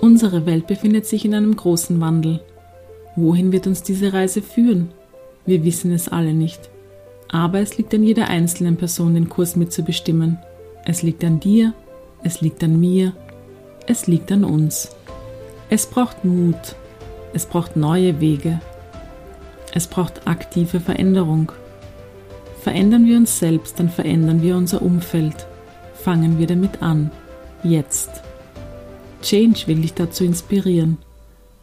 Unsere Welt befindet sich in einem großen Wandel. Wohin wird uns diese Reise führen? Wir wissen es alle nicht. Aber es liegt an jeder einzelnen Person, den Kurs mitzubestimmen. Es liegt an dir, es liegt an mir, es liegt an uns. Es braucht Mut, es braucht neue Wege, es braucht aktive Veränderung. Verändern wir uns selbst, dann verändern wir unser Umfeld. Fangen wir damit an. Jetzt. Change will dich dazu inspirieren.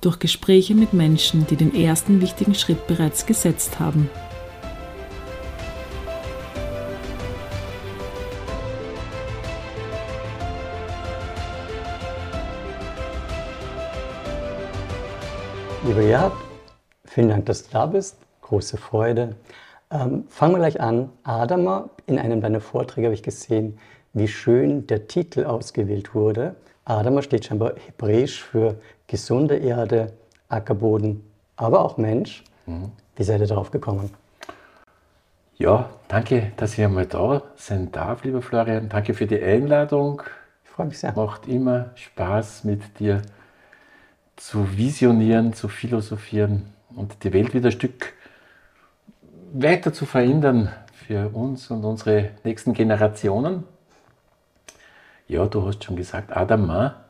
Durch Gespräche mit Menschen, die den ersten wichtigen Schritt bereits gesetzt haben. Lieber Gerhard, vielen Dank, dass du da bist. Große Freude. Ähm, fangen wir gleich an. Adama, in einem deiner Vorträge habe ich gesehen, wie schön der Titel ausgewählt wurde. Adama steht scheinbar hebräisch für gesunde Erde, Ackerboden, aber auch Mensch. Mhm. Wie seid ihr darauf gekommen? Ja, danke, dass ich einmal da sein darf, lieber Florian. Danke für die Einladung. Ich freue mich sehr. Macht immer Spaß mit dir zu visionieren, zu philosophieren und die Welt wieder ein Stück weiter zu verändern für uns und unsere nächsten Generationen. Ja, du hast schon gesagt, Adama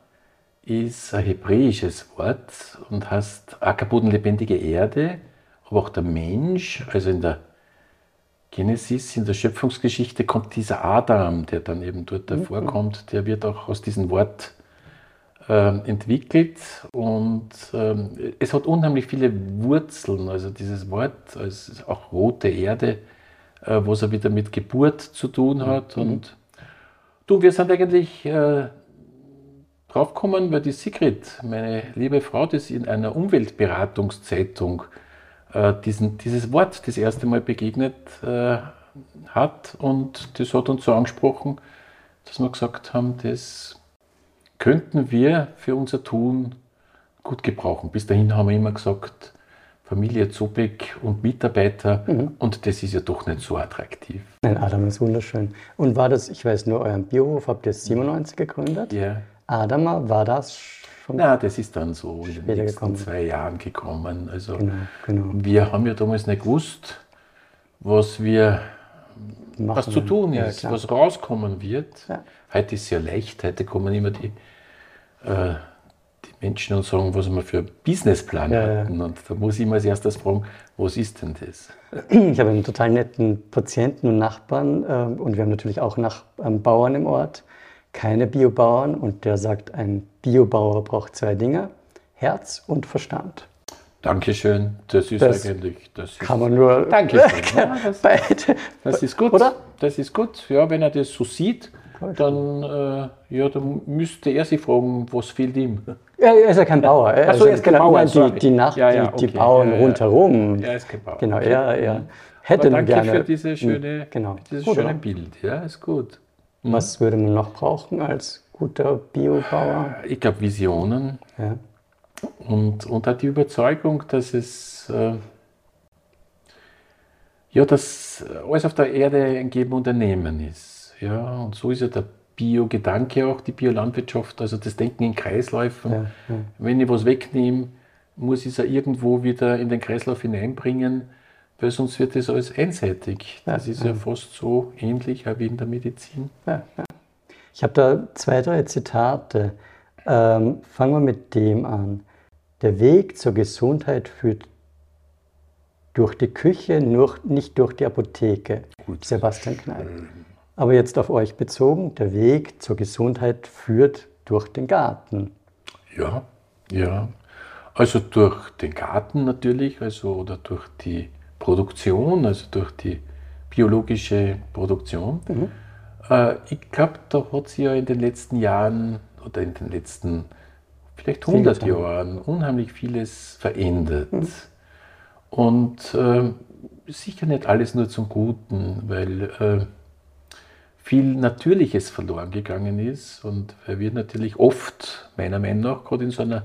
ist ein hebräisches Wort und heißt Ackerboden lebendige Erde, aber auch der Mensch, also in der Genesis, in der Schöpfungsgeschichte kommt dieser Adam, der dann eben dort mhm. vorkommt, der wird auch aus diesem Wort äh, entwickelt und äh, es hat unheimlich viele Wurzeln, also dieses Wort, also auch rote Erde, äh, was er wieder mit Geburt zu tun hat. Mhm. Und du, wir sind eigentlich äh, draufgekommen, weil die Sigrid, meine liebe Frau, das in einer Umweltberatungszeitung äh, diesen, dieses Wort das erste Mal begegnet äh, hat und das hat uns so angesprochen, dass wir gesagt haben, das könnten wir für unser Tun gut gebrauchen. Bis dahin haben wir immer gesagt, Familie Zubek und Mitarbeiter mhm. und das ist ja doch nicht so attraktiv. Nein, Adam ist wunderschön. Und war das, ich weiß nur, euren Biohof habt ihr 97 gegründet? Ja. Adama, war das schon? Na, das ist dann so in den nächsten gekommen. zwei Jahren gekommen. Also genau, genau. wir haben ja damals nicht gewusst, was wir Machen was zu tun ist, ja, was rauskommen wird. Ja. Heute ist es ja leicht, heute kommen immer die äh, die Menschen und sagen, was wir für einen Businessplan ja, hatten. Und da muss ich immer als erstes fragen, was ist denn das? Ich habe einen total netten Patienten und Nachbarn äh, und wir haben natürlich auch nach ähm, Bauern im Ort, keine Biobauern und der sagt, ein Biobauer braucht zwei Dinge, Herz und Verstand. Dankeschön, das ist das eigentlich. Das kann man nur. Dankeschön. Ja, das, beide. das ist gut. Oder? Das ist gut. Ja, wenn er das so sieht, dann, äh, ja, dann müsste er sich fragen, was fehlt ihm. Ja, er ist ja kein Bauer. Er Achso, er ist kein genau, Bauer. Die, die, Nacht, ja, ja, die, die Bauern ja, rundherum. Er ist kein Bauer. Genau, er, er hätte Aber danke gerne. für diese schöne, genau. dieses gut, schöne Bild. Ja, ist gut. Mhm. Was würde man noch brauchen als guter Biobauer? Ich glaube Visionen. Ja. Und, und auch die Überzeugung, dass es äh, ja, dass alles auf der Erde ein Geben Unternehmen ist. Ja, und so ist ja der Bio-Gedanke auch, die Biolandwirtschaft, also das Denken in Kreisläufen. Ja, ja. Wenn ich was wegnehme, muss ich es ja irgendwo wieder in den Kreislauf hineinbringen, weil sonst wird das alles einseitig. Das ist ja, fast so ähnlich wie in der Medizin. Ich habe da zwei, drei Zitate. Ähm, fangen wir mit dem an. Der Weg zur Gesundheit führt durch die Küche, nur, nicht durch die Apotheke. Gut. Sebastian Kneipp. Aber jetzt auf euch bezogen, der Weg zur Gesundheit führt durch den Garten. Ja, ja. Also durch den Garten natürlich, also oder durch die Produktion, also durch die biologische Produktion. Mhm. Äh, ich glaube, da hat sich ja in den letzten Jahren oder in den letzten vielleicht 100 Jahren unheimlich vieles verändert. Mhm. Und äh, sicher nicht alles nur zum Guten, weil äh, viel Natürliches verloren gegangen ist und weil wir natürlich oft, meiner Meinung nach, gerade in so einer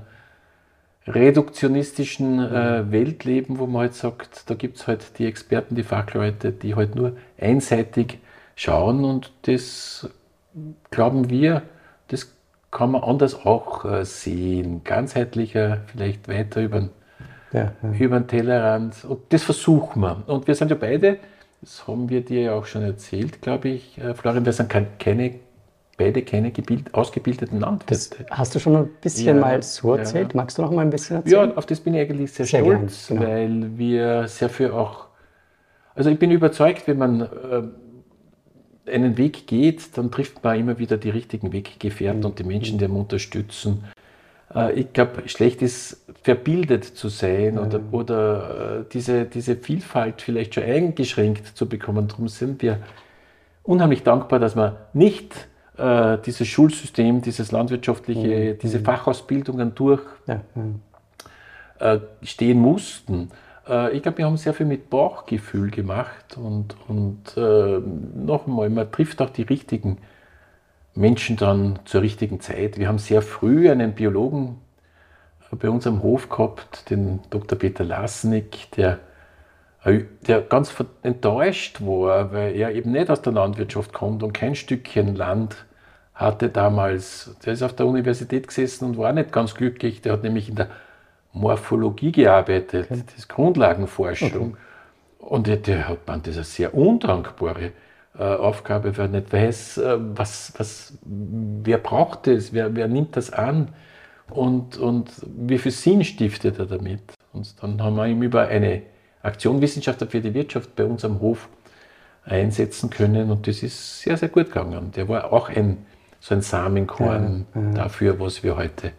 reduktionistischen äh, Welt leben, wo man halt sagt, da gibt es halt die Experten, die Fachleute, die halt nur einseitig schauen und das glauben wir, das kann man anders auch äh, sehen, ganzheitlicher, vielleicht weiter über, ja, ja. über den Tellerrand. Und das versuchen wir. Und wir sind ja beide, das haben wir dir ja auch schon erzählt, glaube ich, äh, Florian, wir sind keine, beide keine gebild, ausgebildeten Landwirte. Das hast du schon ein bisschen ja, mal so erzählt? Magst du noch mal ein bisschen erzählen? Ja, auf das bin ich eigentlich sehr, sehr stolz, gern, genau. weil wir sehr viel auch, also ich bin überzeugt, wenn man äh, einen Weg geht, dann trifft man immer wieder die richtigen Weggefährten mhm. und die Menschen, die einem unterstützen. Äh, ich glaube, schlecht ist, verbildet zu sein oder, oder äh, diese, diese Vielfalt vielleicht schon eingeschränkt zu bekommen. Darum sind wir unheimlich dankbar, dass wir nicht äh, dieses Schulsystem, dieses landwirtschaftliche, mhm. diese mhm. Fachausbildungen durchstehen ja. mussten äh, ich glaube, wir haben sehr viel mit Bauchgefühl gemacht und, und äh, noch einmal, man trifft auch die richtigen Menschen dann zur richtigen Zeit. Wir haben sehr früh einen Biologen bei uns am Hof gehabt, den Dr. Peter Lasnik, der, äh, der ganz enttäuscht war, weil er eben nicht aus der Landwirtschaft kommt und kein Stückchen Land hatte damals. Der ist auf der Universität gesessen und war nicht ganz glücklich. Der hat nämlich in der Morphologie gearbeitet, okay. das ist Grundlagenforschung. Okay. Und der, der, hat man, das ist eine sehr undankbare äh, Aufgabe, weil er nicht weiß, äh, was, was, wer braucht das, wer, wer nimmt das an und, und wie viel Sinn stiftet er damit. Und dann haben wir ihm über eine Aktion Wissenschaftler für die Wirtschaft bei uns am Hof einsetzen können und das ist sehr, sehr gut gegangen. Der war auch ein, so ein Samenkorn ja, ja. dafür, was wir heute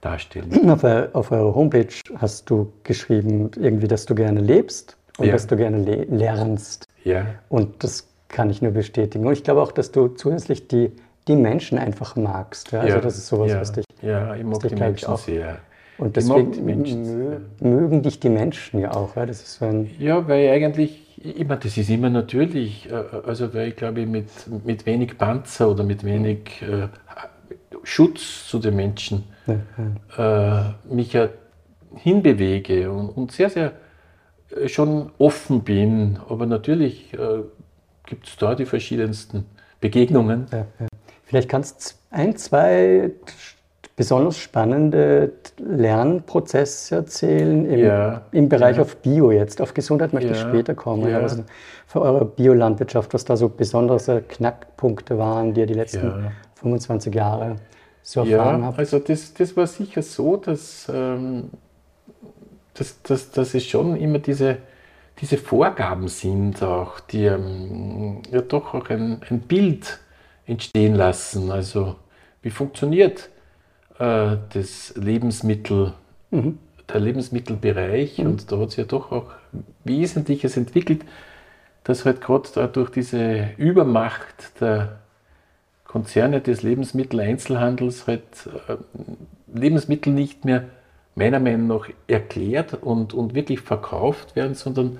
darstellen. Auf, auf eurer Homepage hast du geschrieben, irgendwie, dass du gerne lebst und ja. dass du gerne le lernst. Ja. Und das kann ich nur bestätigen. Und ich glaube auch, dass du zusätzlich die, die Menschen einfach magst. Ja? Also das ist sowas, ja. was dich, ja, ich mag die Menschen auch. sehr. Und deswegen mö mögen dich die Menschen ja auch. Ja, das ist so ein ja weil eigentlich, immer, das ist immer natürlich, äh, also weil ich glaube, mit, mit wenig Panzer oder mit wenig äh, Schutz zu den Menschen ja, äh, mich ja hinbewege und, und, sehr, sehr äh, schon offen bin. Aber natürlich äh, gibt es da die verschiedensten Begegnungen. Ja, ja. Vielleicht kannst du ein, zwei besonders spannende Lernprozesse erzählen im, ja, im Bereich ja. auf Bio jetzt. Auf Gesundheit möchte ja, ich später kommen. Ja. Also für eure Biolandwirtschaft, was da so besondere Knackpunkte waren, die ihr die letzten 25 Jahre so erfahren ja, habt? Also das, das war sicher so, dass, ähm, dass, dass, dass es schon immer diese, diese Vorgaben sind, auch, die ähm, ja doch auch ein, ein Bild entstehen lassen. Also wie funktioniert äh, das Lebensmittel, mhm. der Lebensmittelbereich mhm. und da hat sich ja doch auch Wesentliches entwickelt, dass halt gerade durch diese Übermacht der Konzerne des Lebensmitteleinzelhandels halt äh, Lebensmittel nicht mehr meiner Meinung nach erklärt und, und wirklich verkauft werden, sondern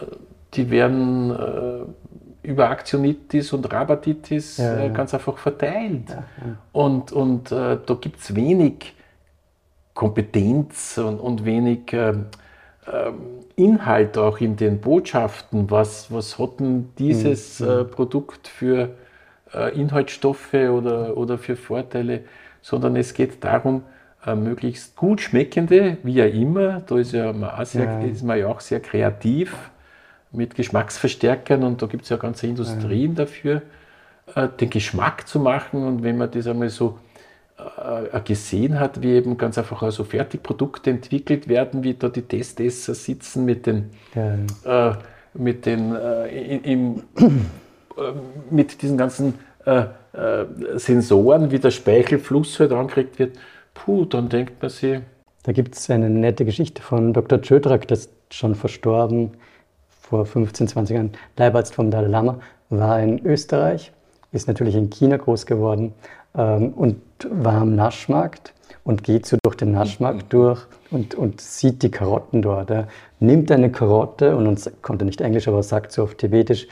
äh, die werden äh, über Aktionitis und Rabatitis ja, äh, ja. ganz einfach verteilt. Ja, und, und äh, da gibt es wenig Kompetenz und, und wenig ähm, Inhalt auch in den Botschaften. Was, was hat denn dieses mhm. Äh, Produkt für äh, Inhaltsstoffe oder, oder für Vorteile, sondern es geht darum, äh, möglichst gut schmeckende, wie ja immer, da ist, ja man sehr, ja. ist man ja auch sehr kreativ mit Geschmacksverstärkern und da gibt es ja ganze Industrien ja. dafür, äh, den Geschmack zu machen und wenn man das einmal so gesehen hat, wie eben ganz einfach also Fertigprodukte entwickelt werden, wie da die Testesser sitzen mit den, ja. äh, mit den äh, im, äh, mit diesen ganzen äh, äh, Sensoren, wie der Speichelfluss halt angekriegt wird, puh, dann denkt man sich. Da gibt es eine nette Geschichte von Dr. Tschödrak, das schon verstorben vor 15, 20 Jahren, Leibarzt vom Dalai Lama, war in Österreich, ist natürlich in China groß geworden ähm, und war am Naschmarkt und geht so durch den Naschmarkt durch und, und sieht die Karotten dort. Er nimmt eine Karotte und, und konnte nicht Englisch, aber sagt so auf Tibetisch,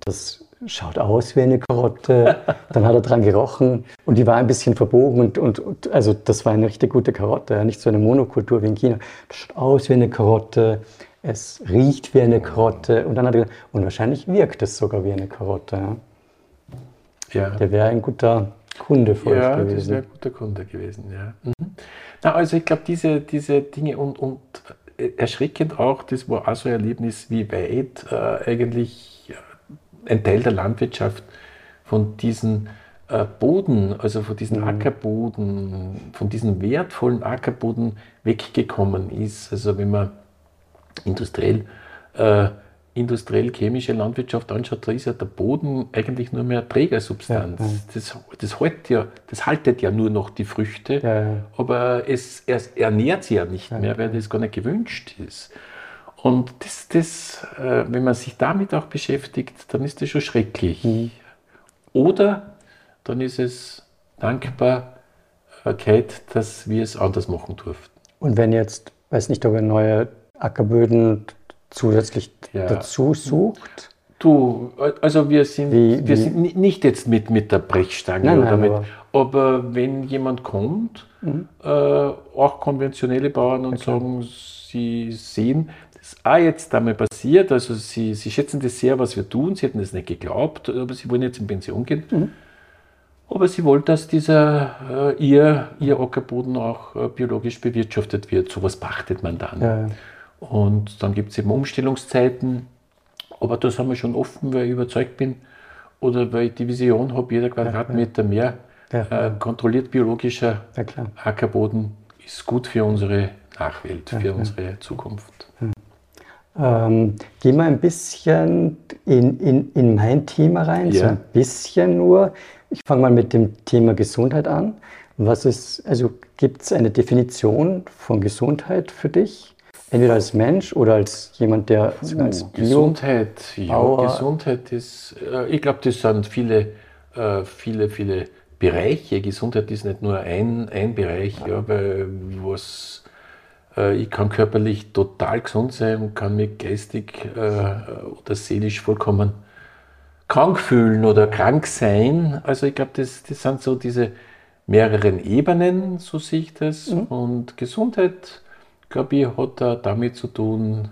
das schaut aus wie eine Karotte. Dann hat er dran gerochen und die war ein bisschen verbogen und, und, und also das war eine richtig gute Karotte, nicht so eine Monokultur wie in China. Das schaut aus wie eine Karotte, es riecht wie eine Karotte und dann hat er gesagt, und wahrscheinlich wirkt es sogar wie eine Karotte. Ja. ja. Der wäre ein guter Kunde für ja, euch gewesen. Ja, das wäre ein guter Kunde gewesen, ja. Mhm. Na, also ich glaube, diese, diese Dinge und, und erschreckend auch, das war auch so ein Erlebnis, wie weit äh, eigentlich ein Teil der Landwirtschaft von diesen äh, Boden, also von diesem mhm. Ackerboden, von diesem wertvollen Ackerboden weggekommen ist. Also wenn man industriell äh, industriell-chemische Landwirtschaft anschaut, da ist ja der Boden eigentlich nur mehr Trägersubstanz. Ja, ja. Das, das, hält ja, das haltet ja nur noch die Früchte, ja, aber es, es, ernährt sie ja nicht mehr, weil das gar nicht gewünscht ist. Und das, das, äh, wenn man sich damit auch beschäftigt, dann ist das schon schrecklich. Mhm. Oder dann ist es Dankbarkeit, dass wir es anders machen durften. Und wenn jetzt, weiß nicht, ob ihr neue Ackerböden zusätzlich ja. dazu sucht? Du, also wir sind, wie, wir wie? sind nicht jetzt mit, mit der Brechstange nein, oder nein, mit, aber, aber, wenn jemand kommt, mhm. äh, auch konventionelle Bauern und okay. sagen, sie sehen, das ist auch jetzt einmal passiert, also sie, sie schätzen das sehr, was wir tun, sie hätten das nicht geglaubt, aber sie wollen jetzt in Pension gehen. Mhm. Aber sie wollen, dass dieser, äh, ihr, ihr Ackerboden auch äh, biologisch bewirtschaftet wird. So was pachtet man dann. Ja, ja. Und dann gibt es eben Umstellungszeiten. Aber da sind wir schon offen, weil ich überzeugt bin oder weil ich die Vision habe, jeder Quadratmeter mehr äh, kontrolliert biologischer Ackerboden ist gut für unsere Nachwelt, für unsere Zukunft. Ähm, gehen wir ein bisschen in, in, in mein Thema rein, so ein bisschen nur. Ich fange mal mit dem Thema Gesundheit an. Was ist, also gibt es eine Definition von Gesundheit für dich? Entweder als Mensch oder als jemand, der Puh, als Bio Gesundheit, ja, Bauer. Gesundheit ist, äh, ich glaube, das sind viele, äh, viele, viele Bereiche. Gesundheit ist nicht nur ein, ein Bereich, ja, weil was, ich kann körperlich total gesund sein, kann mich geistig oder seelisch vollkommen krank fühlen oder krank sein. Also ich glaube, das, das sind so diese mehreren Ebenen, so sehe ich das. Mhm. Und Gesundheit glaube ich, hat da damit zu tun,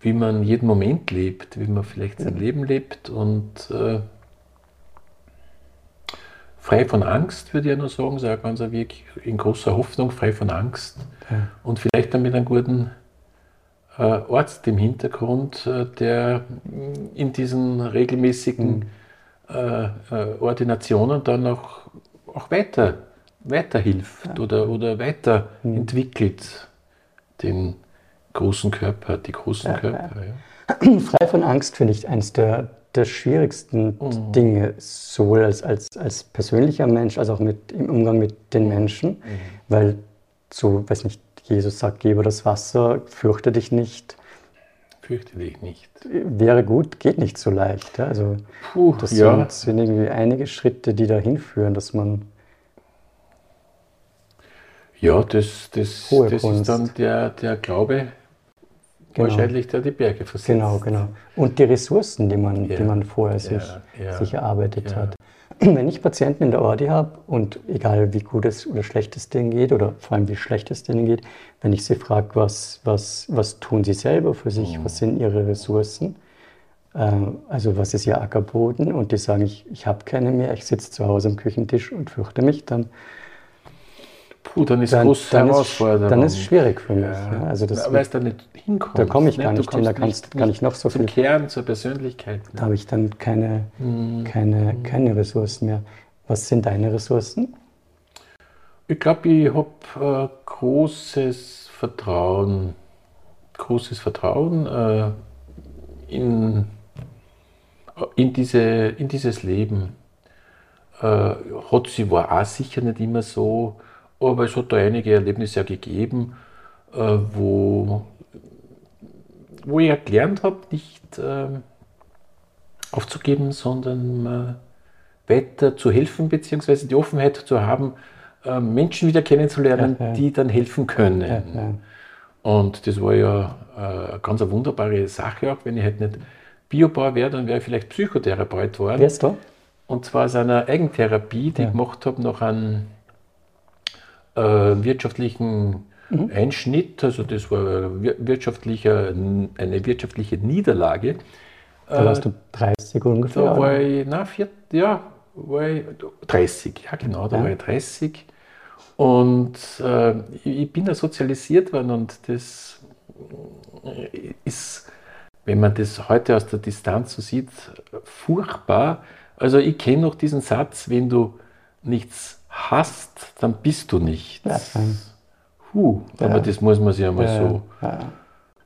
wie man jeden Moment lebt, wie man vielleicht sein Leben lebt und äh, frei von Angst, würde ich ja nur sagen, so ganz wirklich in großer Hoffnung, frei von Angst ja. und vielleicht dann mit einem guten äh, Arzt im Hintergrund, äh, der in diesen regelmäßigen mhm. Äh, äh, Ordinationen dann auch, auch weiter weiterhilft ja. oder, oder weiterentwickelt mhm. den großen Körper, die großen ja, Körper. Frei von Angst finde ich eines der, der schwierigsten mhm. Dinge, sowohl als, als, als persönlicher Mensch als auch mit, im Umgang mit den Menschen, mhm. weil so, weiß nicht, Jesus sagt, gebe das Wasser, fürchte dich nicht. Fürchte dich nicht. Wäre gut, geht nicht so leicht. Also Puh, das ja. sind, sind irgendwie einige Schritte, die dahin führen, dass man ja, das, das, das ist dann der, der Glaube, genau. wahrscheinlich, der die Berge versetzt. Genau, genau. Und die Ressourcen, die man, ja. die man vorher sich, ja. sich erarbeitet hat. Wenn ich Patienten in der Ordi habe und egal wie gut es oder schlecht es denen geht oder vor allem wie schlecht es denen geht, wenn ich sie frage, was, was, was tun sie selber für sich, mhm. was sind ihre Ressourcen, äh, also was ist ihr Ackerboden und die sagen, ich, ich habe keine mehr, ich sitze zu Hause am Küchentisch und fürchte mich, dann Puh, dann ist dann, groß dann Herausforderung. Dann ist es schwierig für mich. Ja. Ja, also das Weil es da nicht hinkommt. Da komme ich gar nicht hin, da kannst, kann ich noch so viel. Kern, zur Persönlichkeit. Ne? Da habe ich dann keine, mhm. keine, mhm. keine Ressourcen mehr. Was sind deine Ressourcen? Ich glaube, ich habe äh, großes Vertrauen, großes Vertrauen äh, in, in, diese, in dieses Leben. Äh, hat sie war auch sicher nicht immer so aber es hat da einige Erlebnisse gegeben, äh, wo, wo ich gelernt habe, nicht äh, aufzugeben, sondern äh, weiter zu helfen, beziehungsweise die Offenheit zu haben, äh, Menschen wieder kennenzulernen, ja, ja. die dann helfen können. Ja, Und das war ja eine ganz wunderbare Sache, auch wenn ich halt nicht Biobauer wäre, dann wäre ich vielleicht Psychotherapeut geworden. Wärst du? Und zwar aus einer Eigentherapie, die ich gemacht habe, nach einem äh, wirtschaftlichen mhm. Einschnitt, also das war wirtschaftlicher, eine wirtschaftliche Niederlage. Da warst du 30 ungefähr? Da war ich, na, vier, ja, war ich 30, ja genau, da ja. war ich 30. Und äh, ich bin da sozialisiert worden und das ist, wenn man das heute aus der Distanz so sieht, furchtbar. Also ich kenne noch diesen Satz, wenn du nichts hast, dann bist du nichts. Ja. Huh, aber ja. das muss man sich einmal ja. so.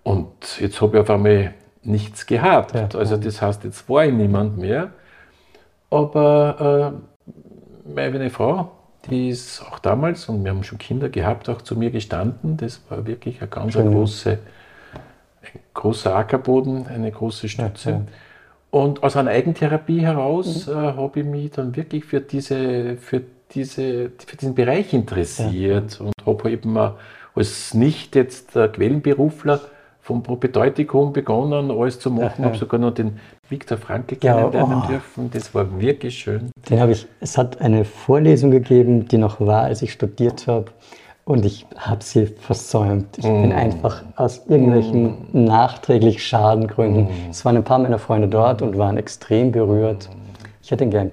Und jetzt habe ich auf einmal nichts gehabt. Also das heißt, jetzt war ich niemand mehr. Aber äh, meine Frau, die ist auch damals, und wir haben schon Kinder gehabt, auch zu mir gestanden. Das war wirklich eine ganz eine große, ein großer Ackerboden, eine große Stütze. Und aus einer Eigentherapie heraus mhm. äh, habe ich mich dann wirklich für, diese, für, diese, für diesen Bereich interessiert ja. und habe eben als nicht jetzt Quellenberufler vom Propedeutikum begonnen, alles zu machen, ja, habe sogar noch den Viktor Frankl kennenlernen ja, oh. dürfen. Das war wirklich schön. Den habe ich, es hat eine Vorlesung gegeben, die noch war, als ich studiert habe. Und ich habe sie versäumt. Ich mm. bin einfach aus irgendwelchen mm. nachträglich Schadengründen. Mm. Es waren ein paar meiner Freunde dort und waren extrem berührt. Ich hätte ihn gern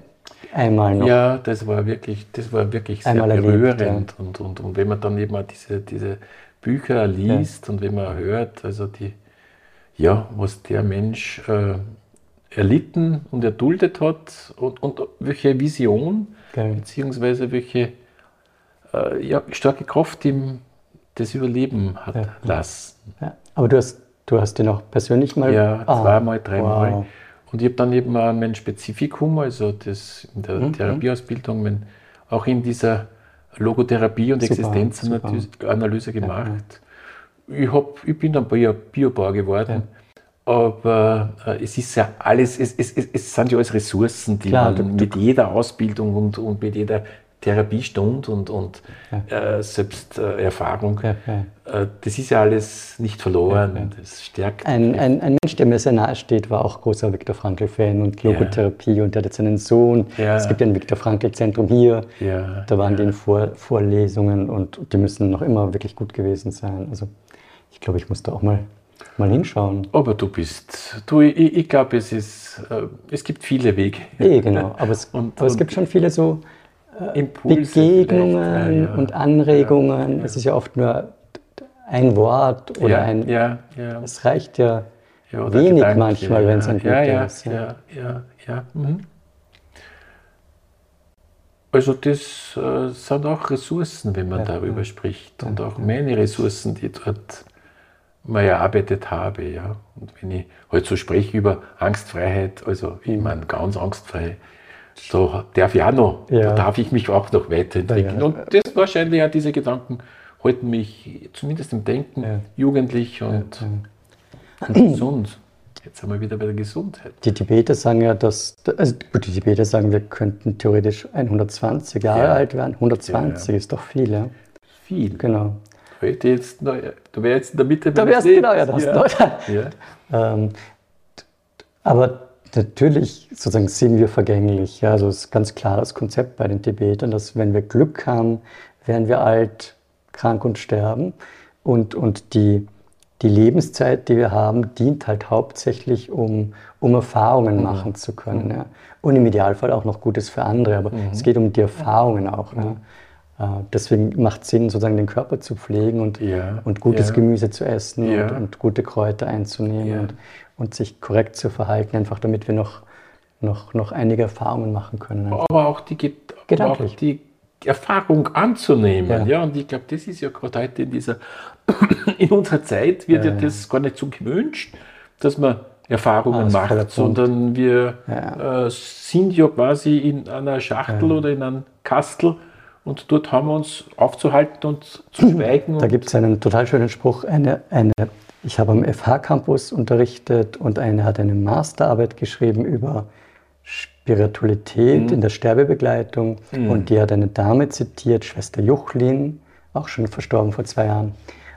einmal noch. Ja, das war wirklich, das war wirklich sehr berührend. Erlebt, ja. und, und, und wenn man dann eben diese, diese Bücher liest ja. und wenn man hört, also die, ja, was der Mensch äh, erlitten und erduldet hat und, und welche Vision, Geil. beziehungsweise welche äh, ja, starke Kraft ihm das Überleben hat ja. lassen. Ja. Aber du hast, du hast den auch persönlich mal? Ja, ah, zweimal, dreimal. Wow. Und ich habe dann eben auch mein Spezifikum, also das in der mhm. Therapieausbildung, mein, auch in dieser Logotherapie und super, Existenzanalyse gemacht. Ja. Ich, hab, ich bin dann Bio, Biobauer geworden. Ja. Aber äh, es ist ja alles, es, es, es, sind ja alles Ressourcen, die Klar, man du, mit jeder Ausbildung und, und mit jeder Therapiestunde und, und ja. äh, Selbsterfahrung, ja, ja. äh, das ist ja alles nicht verloren. Das stärkt. Ein, ein, ein, Mensch, der mir sehr nahe steht, war auch großer Viktor Frankl-Fan und Logotherapie und der hat jetzt einen Sohn. Es gibt ja ein Viktor Frankl-Zentrum hier. Da waren die in Vor Vorlesungen und die müssen noch immer wirklich gut gewesen sein. Also ich glaube, ich muss da auch mal mal hinschauen. Aber du bist, du, ich, ich glaube, es ist, äh, es gibt viele Wege. Eh, genau. Aber es, und, aber es gibt schon viele so Impulse Begegnungen ja, und Anregungen. Ja, es ist ja oft nur ein Wort oder ein. Ja, ja. Es reicht ja, wenig Gedanke, manchmal, wenn es ein ja, ist. Ja, ja, ja. Mhm. Also das äh, sind auch Ressourcen, wenn man darüber spricht. Und auch meine Ressourcen, die dort mal erarbeitet habe. Ja. Und wenn ich heute halt so spreche über Angstfreiheit, also ich mhm. meine ganz angstfrei, so darf ich auch noch, ja. da darf ich mich auch noch weiterentwickeln. Ja, Und das wahrscheinlich auch diese Gedanken halten mich zumindest im Denken ja. jugendlich und, und gesund. Jetzt sind wir wieder bei der Gesundheit. Die Tibeter sagen ja, dass, also gut, die Tibeter sagen, wir könnten theoretisch 120 Jahre ja. alt werden. 120 ja, ja. ist doch viel, ja. Viel. Genau. Heute jetzt, du wärst jetzt in der Mitte Da wärst genau, ja, das ja. Ähm, aber Natürlich sozusagen sind wir vergänglich. Ja, also es ist ganz klar das Konzept bei den Tibetern, dass wenn wir Glück haben, werden wir alt, krank und sterben. Und, und die, die Lebenszeit, die wir haben, dient halt hauptsächlich, um, um Erfahrungen mhm. machen zu können. Mhm. Ja. Und im Idealfall auch noch Gutes für andere, aber mhm. es geht um die Erfahrungen auch. Ja. Ja. Äh, deswegen macht es Sinn, sozusagen den Körper zu pflegen und, ja, und gutes ja. Gemüse zu essen und, und, gute Kräuter einzunehmen und, und sich korrekt zu verhalten, einfach damit wir noch, noch, noch einige Erfahrungen machen können. Aber auch die, auch die Erfahrung anzunehmen. Ja. ja, und ich glaube, das ist ja gerade heute in dieser, in unserer Zeit wird ja, ja das gar nicht so gewünscht, dass man Erfahrungen ah, macht, sondern wir ja. äh, sind ja quasi in einer Schachtel oder in einem Kastel und dort haben wir uns aufzuhalten und zu schweigen. Da gibt es einen total schönen Spruch, eine, eine ich habe am FH-Campus unterrichtet und eine hat eine Masterarbeit geschrieben über Spiritualität mhm. in der Sterbebegleitung. Mhm. Und die hat eine Dame zitiert, Schwester Juchlin, auch schon verstorben vor zwei Jahren,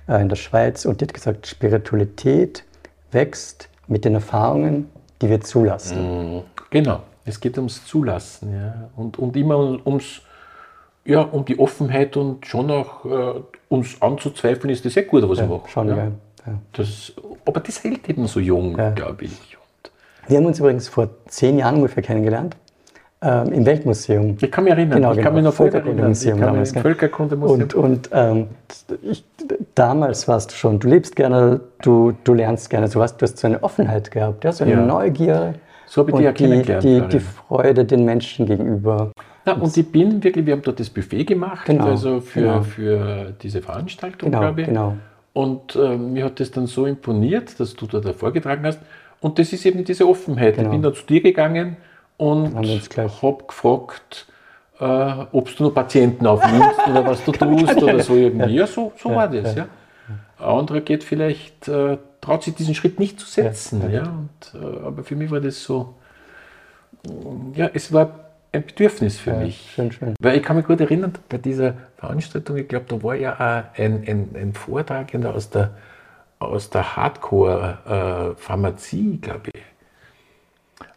äh, in der Schweiz. Und die hat gesagt, Spiritualität wächst mit den Erfahrungen, die wir zulassen. Mhm. Genau, es geht ums Zulassen. Ja. Und, und immer ums, ja, um die Offenheit und schon auch äh, uns anzuzweifeln, ist das sehr gut, was ja, ich mache. Schon, ja. Ja. Das, aber das hält eben so jung, ja. glaube ich. Und wir haben uns übrigens vor zehn Jahren ungefähr kennengelernt. ähm, im Weltmuseum. Ich kann mich erinnern, Genau, ich genau, kann mich noch. Völkerkundemuseum damals? Völkerkundemuseum. Und, und ähm, ich, damals warst du schon, du lebst gerne, du, du lernst gerne, du hast, du hast so eine Offenheit gehabt, ja, so eine Ja. Neugier. So habe ich ja die, kennengelernt, die, Karin. die Freude den Menschen gegenüber. Na, und ich bin wirklich, wir haben dort das Buffet gemacht, Genau, also für, genau. für diese Veranstaltung, Genau, glaube ich. genau. Und äh, mir hat das dann so imponiert, dass du da vorgetragen hast. Und das ist eben diese Offenheit. Genau. Ich bin da zu dir gegangen und habe gefragt, äh, ob du noch Patienten aufnimmst oder was du tust oder so irgendwie. Ja, so, so war das. Ja. Ein anderer geht vielleicht, äh, traut sich diesen Schritt nicht zu setzen. Ja, Und, äh, aber für mich war das so, ja, es war ein Bedürfnis für Ja, mich. schön, schön. Weil ich kann mich gut erinnern, bei dieser Veranstaltung, ich glaube, da war ja auch ein, ein, ein Vortragender aus der, aus der Hardcore-Pharmazie, glaube ich.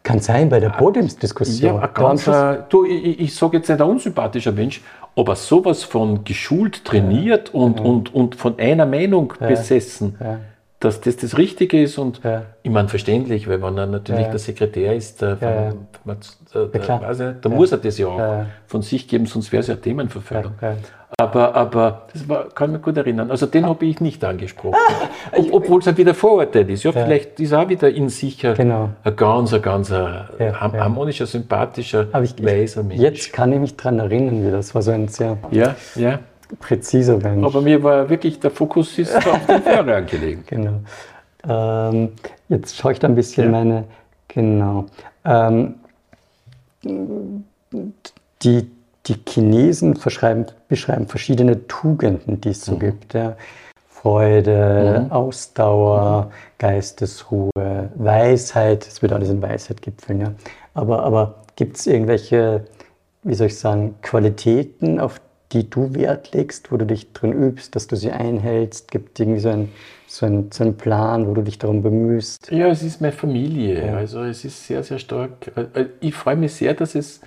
Kann sein, bei der Podiumsdiskussion. Ja, ein Da haben ganz, sie- äh, du, ich, ich- sage jetzt nicht ein unsympathischer Mensch, aber sowas von geschult, trainiert und, und, und von einer Meinung besessen, Ja. Dass das das Richtige ist. Und Ja. ich meine, verständlich, weil wenn er natürlich Ja. der Sekretär ist, der, Ja, ja. der, der, der, weiß ich nicht, da muss er das ja auch Ja. von sich geben, sonst wäre es ja Themenverfehlung. Ja, ja. Aber, aber das war, kann ich mich gut erinnern. Also den habe ich nicht angesprochen. Ob, Obwohl es halt wieder Vorurteil ist. Ja, vielleicht ist auch wieder in sich ein, Genau. ein ganz, ein ganz Ja, ja. harmonischer, sympathischer, Aber ich, weiser Mensch. jetzt kann ich mich daran erinnern, wie das war so ein sehr Ja, ja. Präziser Mensch. Aber mir war wirklich, der Fokus ist auf den Führer angelegen. Genau. Ähm, jetzt schaue ich da ein bisschen Ja. meine. Genau. Ähm, die, die Chinesen beschreiben verschiedene Tugenden, die es so gibt. Ja. Freude, Ausdauer, Geistesruhe, Weisheit. Es wird alles in Weisheit gipfeln. Ja. Aber, aber gibt es irgendwelche, wie soll ich sagen, Qualitäten, auf die du Wert legst, wo du dich drin übst, dass du sie einhältst? Gibt es irgendwie so einen so so einen Plan, wo du dich darum bemühst? Ja, es ist meine Familie. Also es ist sehr, sehr stark. Äh, Ich freue mich sehr, dass es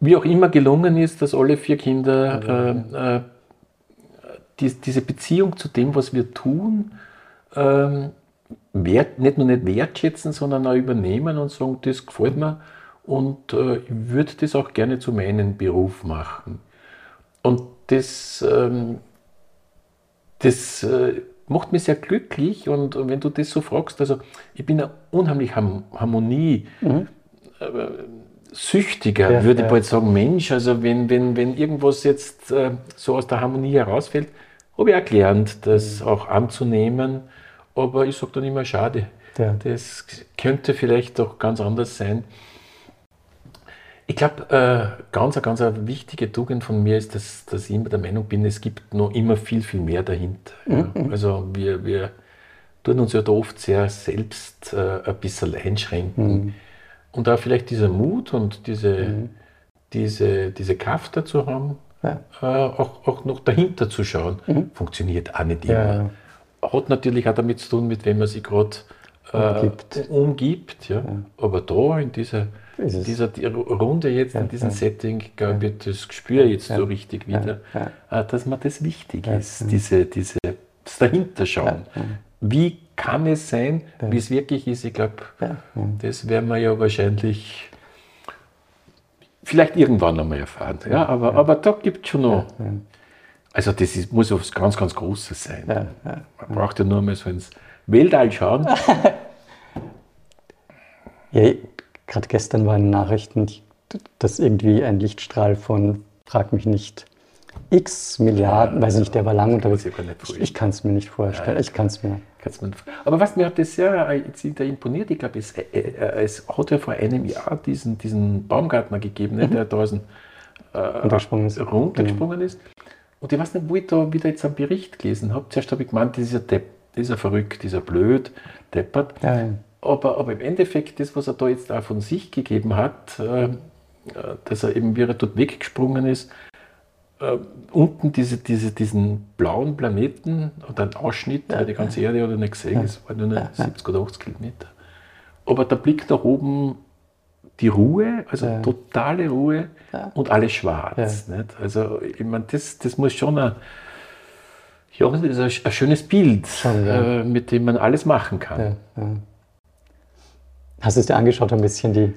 wie auch immer gelungen ist, dass alle vier Kinder äh, äh, die, diese Beziehung zu dem, was wir tun, ähm, wert, nicht nur nicht wertschätzen, sondern auch übernehmen und sagen, das gefällt mir und äh, ich würde das auch gerne zu meinem Beruf machen. Und das, ähm, das äh, macht mich sehr glücklich und wenn du das so fragst, also ich bin ein unheimlich Ham Harmonie. äh, Süchtiger, Ja, würde ich ja. bald sagen, Mensch. Also wenn, wenn, wenn irgendwas jetzt äh, so aus der Harmonie herausfällt, habe ich auch gelernt, das Mhm. auch anzunehmen. Aber ich sage dann immer, schade. Ja. Das könnte vielleicht doch ganz anders sein. Ich glaube, äh, ganz, ganz eine wichtige Tugend von mir ist, dass, dass ich immer der Meinung bin, es gibt noch immer viel, viel mehr dahinter. Ja. Also wir, wir tun uns ja da oft sehr selbst äh, ein bisschen einschränken. Und da vielleicht dieser Mut und diese, diese, diese Kraft dazu haben, Ja. äh, auch, auch noch dahinter zu schauen, funktioniert auch nicht Ja, immer. Hat natürlich auch damit zu tun, mit wem man sich gerade äh, Umgibt. umgibt. Ja. Aber da in dieser. Dieser die Runde jetzt, in diesem ja. Setting, glaube ich, das spüre ich jetzt so richtig wieder, ja. äh, dass mir das wichtig ist, diese, diese, das Dahinterschauen. Wie kann es sein, wie es wirklich ist? Ich glaube, das werden wir ja wahrscheinlich vielleicht irgendwann einmal erfahren. Ja, aber, aber da gibt es schon noch. Also das ist, muss was ganz, ganz Großes sein. Man braucht ja nur mal so ins Weltall schauen. Ja, gerade gestern waren Nachrichten, dass irgendwie ein Lichtstrahl von, frag mich nicht, x Milliarden, weiß nicht, der war lang unterwegs. ich Ich, kann es mir nicht vorstellen. Ich kann es mir. Kannst du mir- Aber was mir hat das sehr äh, wieder imponiert, ich glaube, es, äh, äh, es hat ja vor einem Jahr diesen, diesen Baumgartner gegeben, ne, der da aus dem Runtergesprungen ist. runtergesprungen ist. Und ich weiß nicht, wo ich da wieder jetzt einen Bericht gelesen habe. Zuerst habe ich gemeint, dieser Depp, dieser verrückt, dieser blöd, deppert. Ja, ja. Aber, aber im Endeffekt, das, was er da jetzt auch von sich gegeben hat, äh, dass er eben, wie er dort weggesprungen ist, äh, unten diese, diese, diesen blauen Planeten und ein Ausschnitt, weil die ganze Erde hat er nicht gesehen, es waren nur noch 70 oder 80 Kilometer. Aber der Blick nach oben, die Ruhe, also totale Ruhe und alles schwarz. Nicht? Also, ich meine, das, das muss schon ein, ja, das ist ein, ein schönes Bild, ja. äh, mit dem man alles machen kann. Hast du es dir angeschaut, ein bisschen die,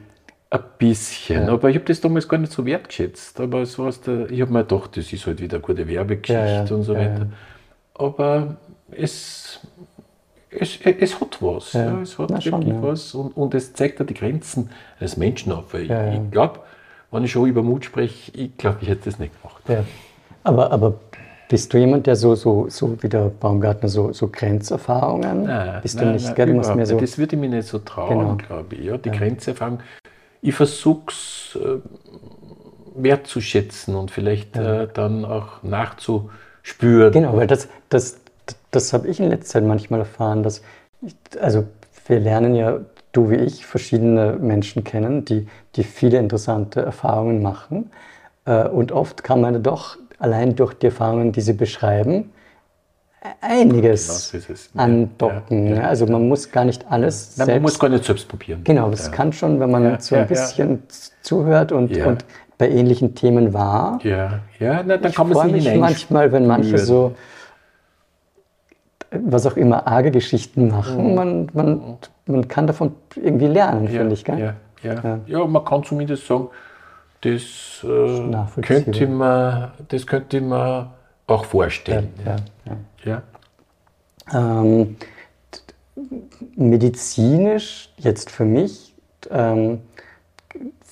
Ein bisschen, ja. aber ich habe das damals gar nicht so wertgeschätzt. Aber so aus der, ich habe mir gedacht, das ist halt wieder eine gute Werbegeschichte ja, ja. und so weiter. Aber es, es, es hat was. Ja. es hat Na, wirklich schon, was und, und es zeigt ja die Grenzen eines Menschen auf. Ich, ich glaube, wenn ich schon über Mut spreche, ich glaube, ich hätte das nicht gemacht. Aber, aber bist du jemand, der so, so, so wie der Baumgartner, so, so Grenzerfahrungen? Nein, bist nein, du nicht, nein, gell? So das würde ich mir nicht so trauen, genau. glaube ich. Ja, die ja. Grenzerfahrung. Ich versuche es äh, wertzuschätzen und vielleicht ja. äh, dann auch nachzuspüren. Genau, weil das, das, das habe ich in letzter Zeit manchmal erfahren, dass, ich, also wir lernen ja, du wie ich, verschiedene Menschen kennen, die, die viele interessante Erfahrungen machen. Äh, und oft kann man doch allein durch die Erfahrungen, die sie beschreiben, einiges genau, andocken. Ja, ja, also man muss gar nicht alles Nein, selbst... Man muss gar nicht selbst probieren. Genau, das kann schon, wenn man so ein bisschen zuhört und, und bei ähnlichen Themen war. Ja, ja Na, dann ich kann man sich mich manchmal, wenn manche so, was auch immer, arge Geschichten machen, mhm. man, man, man kann davon irgendwie lernen, finde ich. Gell? Ja, ja. Ja. man kann zumindest sagen, das, äh, könnte man, das könnte man auch vorstellen. Ja, ja, ja. Ähm, medizinisch jetzt für mich, ähm,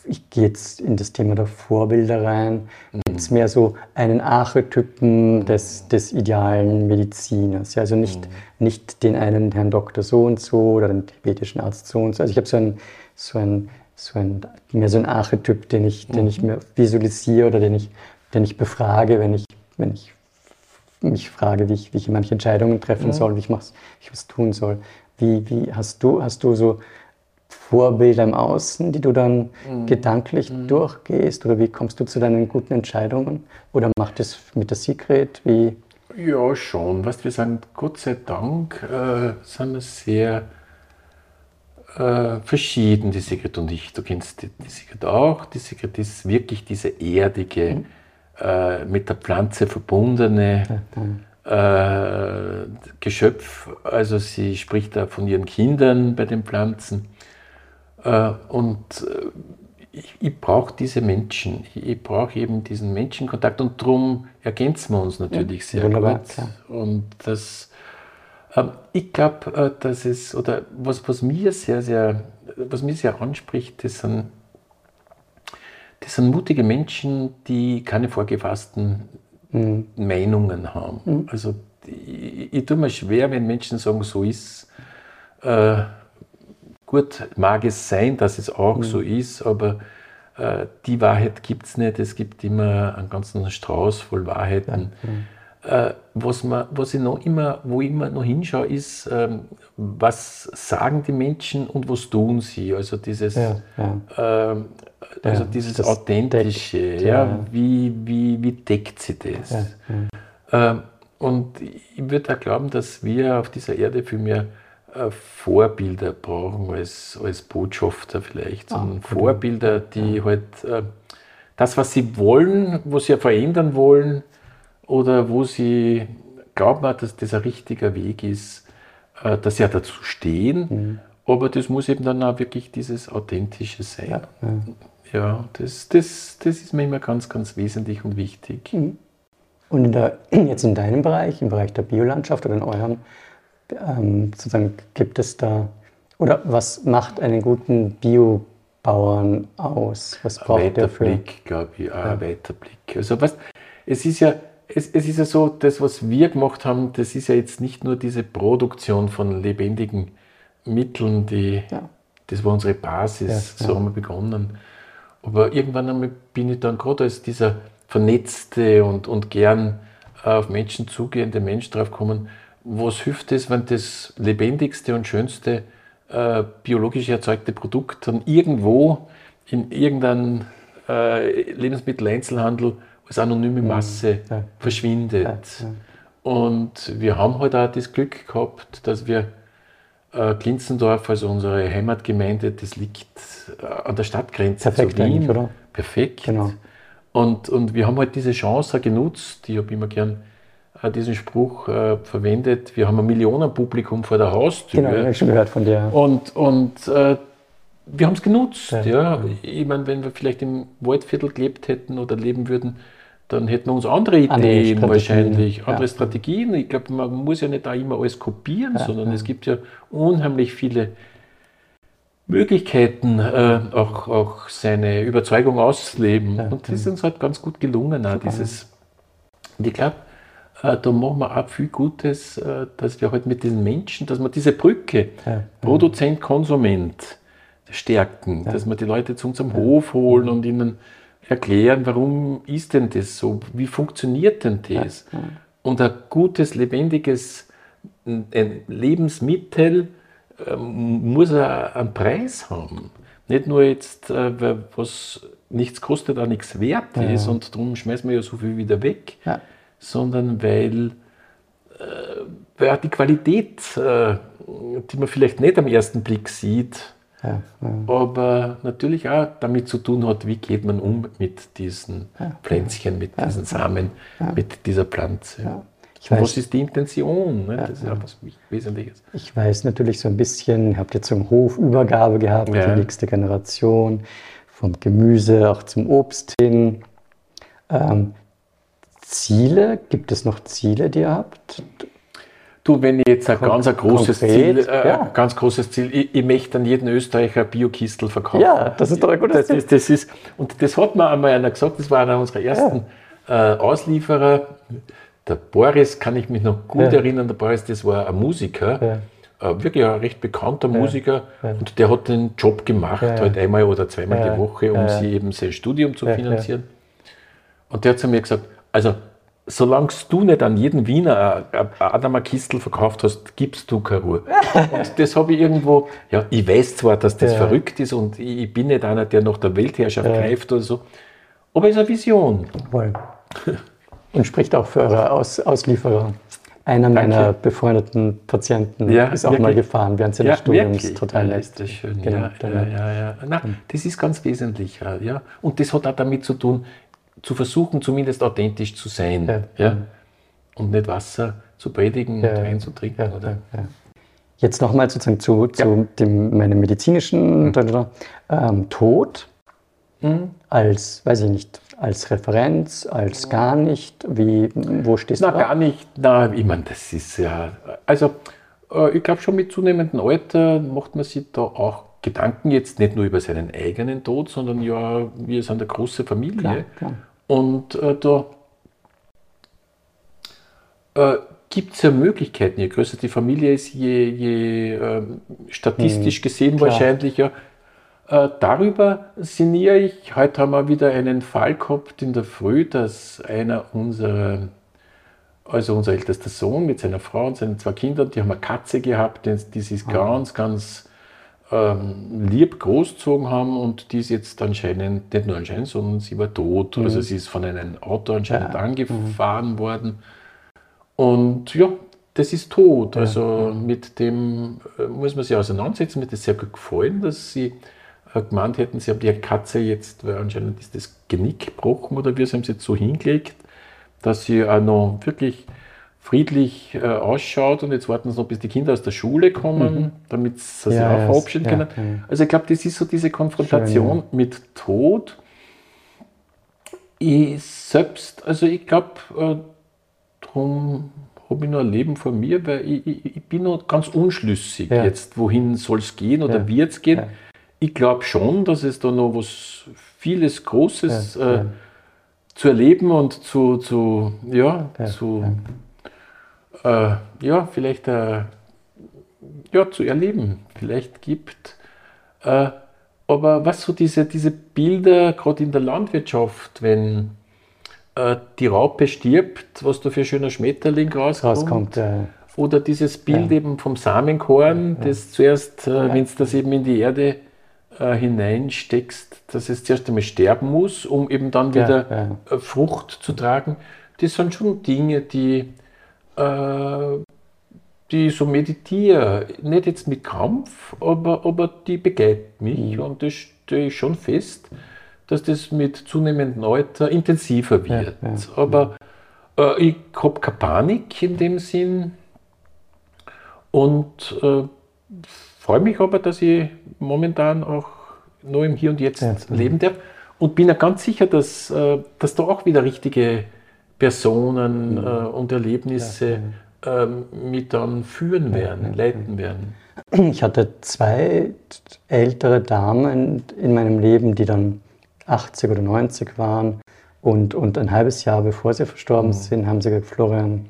ich gehe jetzt in das Thema der Vorbilder rein, mhm. gibt es mehr so einen Archetypen des, des idealen Mediziners. Ja, also nicht, mhm. nicht den einen Herrn Doktor so und so oder den tibetischen Arzt so und so. Also ich habe so ein, so ein so ein, mehr so ein Archetyp, den ich, den ich mhm. mir visualisiere oder den ich, den ich befrage, wenn ich, wenn ich mich frage, wie ich, wie ich manche Entscheidungen treffen ja. soll, wie ich, was, ich was tun soll. Wie, wie hast du, hast du so Vorbilder im Außen, die du dann mhm. gedanklich mhm. durchgehst? Oder wie kommst du zu deinen guten Entscheidungen? Oder macht es mit der Secret? Wie? Ja, schon. Weißt, wir sind Gott sei Dank äh, sind wir sehr äh, verschieden, die Sigrid und ich. Du kennst die, die Sigrid auch. Die Sigrid ist wirklich diese erdige, mhm. äh, mit der Pflanze verbundene äh, Geschöpf. Also sie spricht da von ihren Kindern bei den Pflanzen. Äh, und äh, ich, ich brauche diese Menschen. Ich, ich brauche eben diesen Menschenkontakt und darum ergänzen wir uns natürlich ja, sehr wunderbar, gut. Klar. Und das ich glaube, äh, dass es, oder was, was mir sehr, sehr, was mir sehr anspricht, das sind, das sind mutige Menschen, die keine vorgefassten mhm. Meinungen haben. Mhm. Also ich, ich tue mir schwer, wenn Menschen sagen, so ist. Äh, gut, mag es sein, dass es auch mhm. so ist, aber äh, die Wahrheit gibt es nicht. Es gibt immer einen ganzen Strauß voll Wahrheiten. Ja. Äh, was, man, was ich noch immer, wo ich immer noch hinschaue, ist, ähm, was sagen die Menschen und was tun sie? Also dieses, ja, ja. Ähm, also ja, dieses Authentische, deckt, ja, Wie, wie, wie deckt sie das? Ähm, und ich würde auch glauben, dass wir auf dieser Erde viel mehr äh, Vorbilder brauchen als, als Botschafter vielleicht, sondern ah, Vorbilder, die halt äh, das, was sie wollen, was sie verändern wollen, oder wo sie glauben, dass das ein richtiger Weg ist, äh, dass sie ja dazu stehen, mhm. aber das muss eben dann auch wirklich dieses Authentische sein. Ja, ja. ja das, das, das ist mir immer ganz, ganz wesentlich und wichtig. Mhm. Und in der, jetzt in deinem Bereich, im Bereich der Biolandschaft oder in eurem, ähm, sozusagen gibt es da, oder was macht einen guten Biobauern aus? Was braucht ein weiter Blick, glaube ich, ja. ein weiter Blick. Also was, es ist ja, es, es, ist ja so, das, was wir gemacht haben, das ist ja jetzt nicht nur diese Produktion von lebendigen Mitteln, die, ja. das war unsere Basis, ja, so haben wir begonnen. Aber irgendwann einmal bin ich dann gerade als dieser vernetzte und, und gern auf Menschen zugehende Mensch drauf gekommen, was hilft es, wenn das lebendigste und schönste äh, biologisch erzeugte Produkt dann irgendwo in irgendeinem äh, Lebensmitteleinzelhandel als anonyme. Masse ja. verschwindet. Ja, Und wir haben halt auch das Glück gehabt, dass wir äh, Klinzendorf, also unsere Heimatgemeinde, das liegt äh, an der Stadtgrenze Perfekt zu Wien. Oder? Perfekt. Genau. Und, und wir haben halt diese Chance genutzt. Ich habe immer gern äh, diesen Spruch äh, verwendet. Wir haben ein Millionenpublikum vor der Haustür. Genau, habe ich schon gehört von dir. Und, und äh, wir haben es genutzt. Ja. Ja. Ich meine, wenn wir vielleicht im Waldviertel gelebt hätten oder leben würden, dann hätten wir uns andere Ideen Andere wahrscheinlich, andere ja. Strategien. Ich glaube, man muss ja nicht da immer alles kopieren, Ja, sondern es gibt ja unheimlich viele Möglichkeiten, äh, auch, auch seine Überzeugung auszuleben. Und das ist uns halt ganz gut gelungen, auch dieses. Ich glaube, äh, da machen wir auch viel Gutes, äh, dass wir halt mit diesen Menschen, dass wir diese Brücke, Produzent, Konsument stärken, dass wir die Leute zu unserem Hof holen und ihnen erklären, warum ist denn das so, wie funktioniert denn das? Und ein gutes, lebendiges ein Lebensmittel ähm, muss einen Preis haben. Nicht nur jetzt, äh, was nichts kostet, auch nichts wert ist und darum schmeißen wir ja so viel wieder weg, Ja. sondern weil, äh, weil die Qualität, äh, die man vielleicht nicht am ersten Blick sieht, Ja, ja. aber natürlich auch damit zu tun hat, wie geht man um mit diesen Pflänzchen, mit diesen Samen, mit dieser Pflanze. Ich weiß- was ist die Intention? Ne? Das ist auch was Wesentliches. Ich weiß natürlich so ein bisschen, ihr habt jetzt so eine Hofübergabe gehabt, Ja. die nächste Generation, vom Gemüse auch zum Obst hin. Ähm, Ziele, gibt es noch Ziele, die ihr habt? Du, wenn ich jetzt ein Kon- ganz ein großes konkret, Ziel, äh, ja. ganz großes Ziel, ich, ich möchte an jeden Österreicher Bio-Kistel verkaufen. Ja, das ist doch ein gutes das Ziel. ist, das ist, Und das hat mir einmal einer gesagt, das war einer unserer ersten äh, Auslieferer. Der Boris, kann ich mich noch gut Ja. erinnern, der Boris, das war ein Musiker, Ja. äh, wirklich ein recht bekannter Musiker. Und der hat den Job gemacht, Ja, ja. halt einmal oder zweimal Ja, die Woche, um ja, ja. sich eben sein Studium zu Ja, ja. finanzieren. Und der hat zu mir gesagt, also solange du nicht an jeden Wiener ein Adama Kistel verkauft hast, gibst du keine Ruhe. und das habe ich irgendwo, ja, ich weiß zwar, dass das Ja. verrückt ist und ich bin nicht einer, der nach der Weltherrschaft greift oder so, aber es ist eine Vision. Jawohl. Und spricht auch für eure Aus Auslieferer. Einer meiner befreundeten Patienten Ja, ist auch mal wirklich? gefahren während seines Studiums. Total ja, nett. Genau, ja, total ja, ja, ja. Na, das ist ganz wesentlich. Ja, ja. Und das hat auch damit zu tun, zu versuchen, zumindest authentisch zu sein. Ja. Ja. Und nicht Wasser zu predigen Ja, und Wein zu trinken. Oder? Jetzt nochmal sozusagen zu, zu dem, meinem medizinischen ähm, Tod als, weiß ich nicht, als Referenz, als gar nicht. Wie, wo stehst Na, du da? gar nicht. Na, ich meine, das ist ja. Also, äh, ich glaube schon mit zunehmendem Alter macht man sich da auch Gedanken jetzt nicht nur über seinen eigenen Tod, sondern ja, wir sind eine große Familie. Klar, klar. Und äh, da äh, gibt es ja Möglichkeiten. Je größer die Familie ist, je, je ähm, statistisch gesehen Hm, klar. wahrscheinlich ja. Äh, darüber sinniere ich. Heute haben wir wieder einen Fall gehabt in der Früh, dass einer unserer, also unser ältester Sohn mit seiner Frau und seinen zwei Kindern, die haben eine Katze gehabt, die, die sie ganz, ganz ähm, lieb großgezogen haben und die ist jetzt anscheinend, nicht nur anscheinend, sondern sie war tot. Also sie ist von einem Auto anscheinend Ja. angefahren worden. Und ja, das ist tot. Also mit dem äh, muss man sich auseinandersetzen. Mir hat das sehr gut gefallen, dass sie äh, gemeint hätten, sie haben die Katze jetzt, weil anscheinend ist das Genick gebrochen oder wie, sie haben es jetzt so hingelegt, dass sie auch noch wirklich friedlich äh, ausschaut und jetzt warten sie noch, bis die Kinder aus der Schule kommen, damit sie sich Mhm. Ja, auch verabschieden ja, können. Also ich glaube, das ist so diese Konfrontation mit Tod. Ich selbst, also ich glaube, äh, darum habe ich noch ein Leben vor mir, weil ich, ich, ich bin noch ganz unschlüssig jetzt, wohin soll es gehen oder wird es gehen. Ich glaube schon, dass es da noch was vieles Großes äh, zu erleben und zu, zu Ja, zu, Äh, ja, vielleicht äh, ja, zu erleben, vielleicht gibt. Äh, aber was so diese, diese Bilder, gerade in der Landwirtschaft, wenn äh, die Raupe stirbt, was da für ein schöner Schmetterling rauskommt. rauskommt. Äh, Oder dieses Bild eben vom Samenkorn, das zuerst, äh, wenn du das eben in die Erde äh, hineinsteckst, dass es zuerst einmal sterben muss, um eben dann Ja, wieder ja. äh, Frucht zu tragen. Das sind schon Dinge, die, äh, die so meditiere. Nicht jetzt mit Kampf, aber, aber die begleiten mich und das stehe ich schon fest, dass das mit zunehmendem Alter intensiver wird. ja, aber äh, ich habe keine Panik in dem Sinn. Und äh, freue mich aber, dass ich momentan auch nur im Hier und Jetzt Ja. leben darf und bin ja ganz sicher, dass, äh, dass da auch wieder richtige Personen äh, und Erlebnisse ähm, mit dann führen werden, leiten werden. Ich hatte zwei ältere Damen in meinem Leben, die dann 80 oder 90 waren. Und, und ein halbes Jahr bevor sie Mhm. verstorben sind, haben sie gesagt, Florian,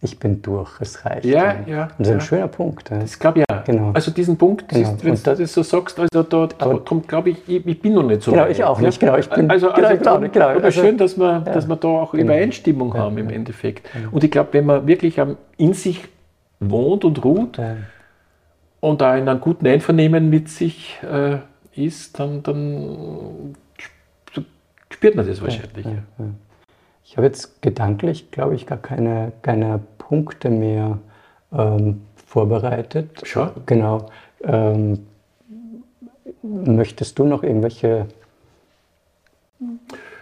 ich bin durch, es reicht. Ja, Und ja, das ist ein schöner Punkt. Ja. Das glaube ich ja. Genau. Also diesen Punkt, Genau. ist, wenn Und du das- so sagst, also da, darum glaube ich, ich, ich bin noch nicht so Genau, weit, ich auch ja. nicht, genau, ich bin- also, genau, also darum- genau, aber also- schön, dass wir, dass wir da auch Genau. Übereinstimmung Ja, haben im ja. Endeffekt. Und ich glaube, wenn man wirklich in sich wohnt und ruht Ja. und da in einem guten Einvernehmen mit sich äh, ist, dann, dann sp- spürt man das wahrscheinlich. Ja, ja. Ich habe jetzt gedanklich, glaube ich, gar keine, keine Punkte mehr ähm, vorbereitet. Schon? Genau. Ähm, möchtest du noch irgendwelche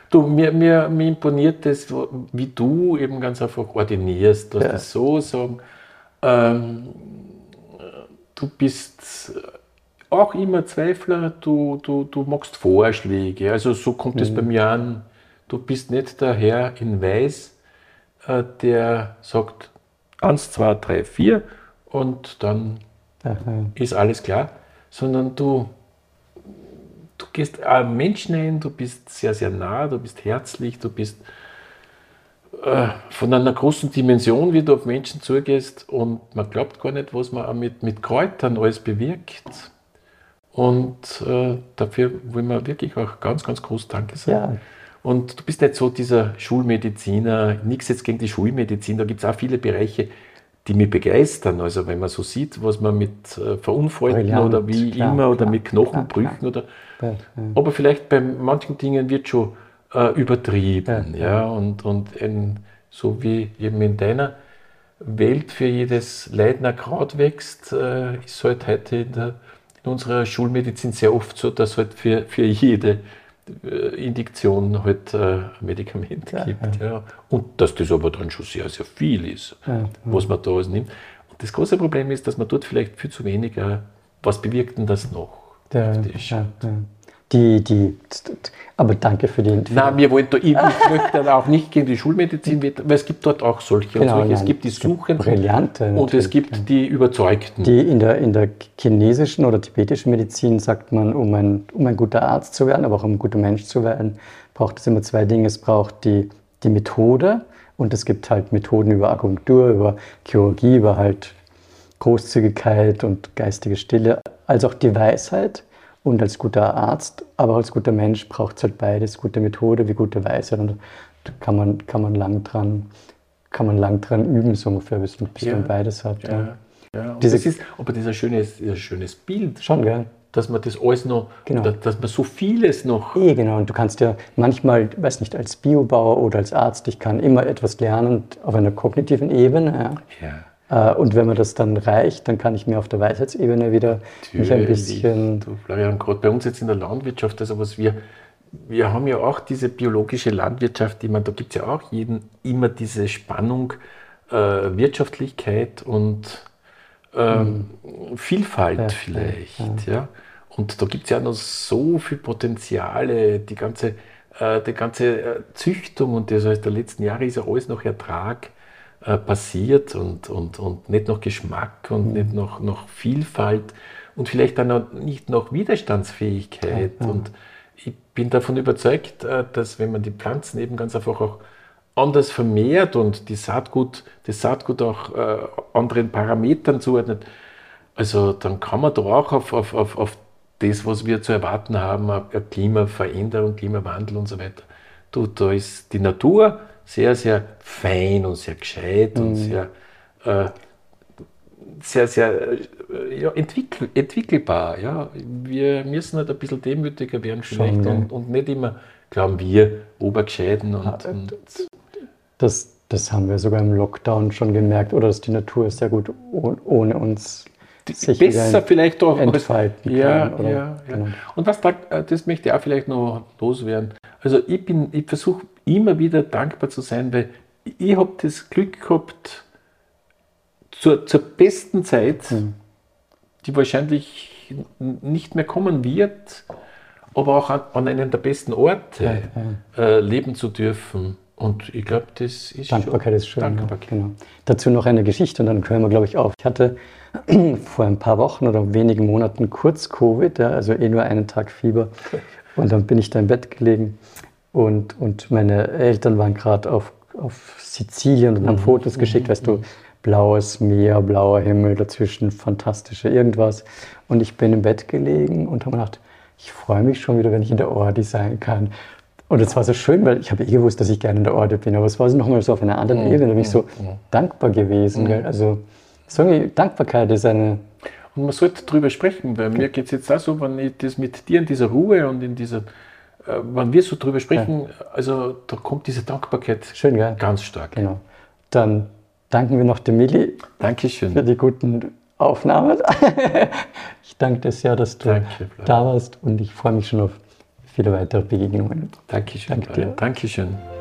Du, mir, mir, mir imponiert das, wie du eben ganz einfach ordinierst. Du hast Ja. das so sagen. Ähm, du bist auch immer Zweifler, du, du, du machst Vorschläge. Also so kommt es bei mir an. Du bist nicht der Herr in Weiß, äh, der sagt eins, zwei, drei, vier und dann äh, ist alles klar, sondern du, du gehst am Menschen ein, du bist sehr, sehr nah, du bist herzlich, du bist äh, von einer großen Dimension, wie du auf Menschen zugehst und man glaubt gar nicht, was man mit, mit Kräutern alles bewirkt. Und äh, dafür wollen wir wirklich auch ganz, ganz groß Danke sagen. Ja. Und du bist nicht so dieser Schulmediziner, nichts jetzt gegen die Schulmedizin, da gibt es auch viele Bereiche, die mich begeistern. Also wenn man so sieht, was man mit äh, Verunfallten oder wie klar, immer oder klar, mit Knochenbrüchen klar, oder ja, ja. aber vielleicht bei manchen Dingen wird schon äh, übertrieben. Ja, Ja, Und, und ein, so wie eben in deiner Welt für jedes Leidner Kraut wächst, äh, ist halt heute in, der, in unserer Schulmedizin sehr oft so, dass halt für, für jede Indiktion halt äh, ein Medikament Ja, gibt. Ja. Und dass das aber dann schon sehr, sehr viel ist, Ja, was man da alles nimmt. Und das große Problem ist, dass man dort vielleicht viel zu wenig, äh, was bewirkt denn das noch? Der, ja, ja. Die, die, aber danke für die. Nein, wir wollen da, ich, ich möchte auch nicht gegen die Schulmedizin, weil es gibt dort auch solche Genau, und solche. Es nein, gibt die es gibt Suchenden Brillante und es gibt die Überzeugten. Die in der, in der chinesischen oder tibetischen Medizin sagt man, um ein, um ein guter Arzt zu werden, aber auch um ein guter Mensch zu werden, braucht es immer zwei Dinge. Es braucht die, die Methode und es gibt halt Methoden über Akupunktur, über Chirurgie, über halt Großzügigkeit und geistige Stille, als auch die Weisheit. Und als guter Arzt, aber auch als guter Mensch braucht es halt beides, gute Methode wie gute Weisheit. Und da kann man, kann man lang dran, kann man lang dran üben, so ungefähr, bis man, bis Ja. man beides hat. Ja. ja, ja. Und Diese- das ist, aber das ist ein schönes, ein schönes Bild, Schon, gell? dass man das alles noch, Genau. dass, dass man so vieles noch. Eh, genau. Und du kannst ja manchmal, weiß nicht, als Biobauer oder als Arzt, ich kann immer etwas lernen auf einer kognitiven Ebene. Ja. Ja. Äh, Und wenn mir das dann reicht, dann kann ich mir auf der Weisheitsebene wieder mich ein Natürlich. bisschen. Du, Florian, gerade bei uns jetzt in der Landwirtschaft, also was wir, wir haben ja auch diese biologische Landwirtschaft, ich meine, da gibt es ja auch jeden immer diese Spannung, äh, Wirtschaftlichkeit und ähm, Vielfalt Ja, vielleicht. Ja, Und da gibt es ja noch so viel Potenziale, die ganze, äh, die ganze äh, Züchtung und das heißt, der letzten Jahre ist ja alles noch Ertrag äh, passiert und, und, und nicht noch Geschmack und nicht noch, noch Vielfalt und vielleicht dann auch nicht noch Widerstandsfähigkeit. Und ich bin davon überzeugt, äh, dass wenn man die Pflanzen eben ganz einfach auch anders vermehrt und die Saatgut, das Saatgut auch äh, anderen Parametern zuordnet, also dann kann man da auch auf, auf, auf, auf das, was wir zu erwarten haben, Klimaveränderung, Klimawandel und so weiter. Du, da ist die Natur sehr, sehr fein und sehr gescheit und sehr, äh, sehr, sehr äh, ja, entwickel, entwickelbar. Ja. Wir müssen halt ein bisschen demütiger werden vielleicht ja. und, und nicht immer glauben wir, Obergescheiden und, und Das, das haben wir sogar im Lockdown schon gemerkt, oder dass die Natur sehr gut oh- ohne uns sich besser vielleicht auch entfalten ja, kann. ja, ja. genau. Und was äh, das möchte ich auch vielleicht noch loswerden. Also ich bin, ich versuche immer wieder dankbar zu sein, weil ich habe das Glück gehabt, zur, zur besten Zeit Hm. die wahrscheinlich nicht mehr kommen wird, aber auch an, an einem der besten Orte ja, ja. Äh, leben zu dürfen. Und ich glaube, das ist Dankbarkeit schon, ist schön. Dankbarkeit. Ja, genau. Dazu noch eine Geschichte und dann können wir, glaube ich, auf. Ich hatte vor ein paar Wochen oder wenigen Monaten kurz Covid, ja, also eh nur einen Tag Fieber. Und dann bin ich da im Bett gelegen und, und meine Eltern waren gerade auf, auf Sizilien und mhm. haben Fotos geschickt, weißt du, mhm. blaues Meer, blauer Himmel, dazwischen fantastische irgendwas. Und ich bin im Bett gelegen und habe gedacht, ich freue mich schon wieder, wenn ich in der Ordi sein kann. Und es war so schön, weil ich habe eh gewusst, dass ich gerne in der Ordi bin, aber es war so nochmal so auf einer anderen mhm. Ebene, da bin ich so mhm. dankbar gewesen. Mhm. Also so Dankbarkeit ist eine... Und man sollte darüber sprechen, weil mir geht es jetzt auch so, wenn ich das mit dir in dieser Ruhe und in dieser, äh, wenn wir so drüber sprechen, ja. also da kommt diese Dankbarkeit Schön, gell? ganz stark. Genau. Dann danken wir noch dem Milli Dankeschön. für die guten Aufnahmen. ich danke dir sehr, dass du Danke, da warst und ich freue mich schon auf viele weitere Begegnungen. Dankeschön. Danke dir. Dankeschön.